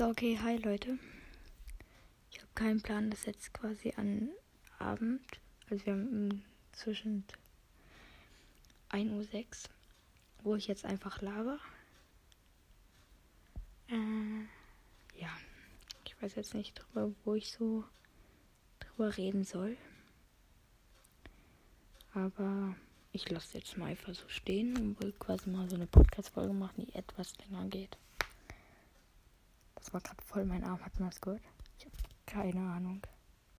So, okay, hi Leute. Ich habe keinen Plan, das jetzt quasi an Abend. Also wir haben zwischen 1.06 Uhr, wo ich jetzt einfach laber. Äh, ja. Ich weiß jetzt nicht drüber, wo ich so drüber reden soll. Aber ich lasse jetzt mal einfach so stehen und will quasi mal so eine Podcast-Folge machen, die etwas länger geht. Das war gerade voll mein Arm. Hat man das gehört? Ich habe keine Ahnung.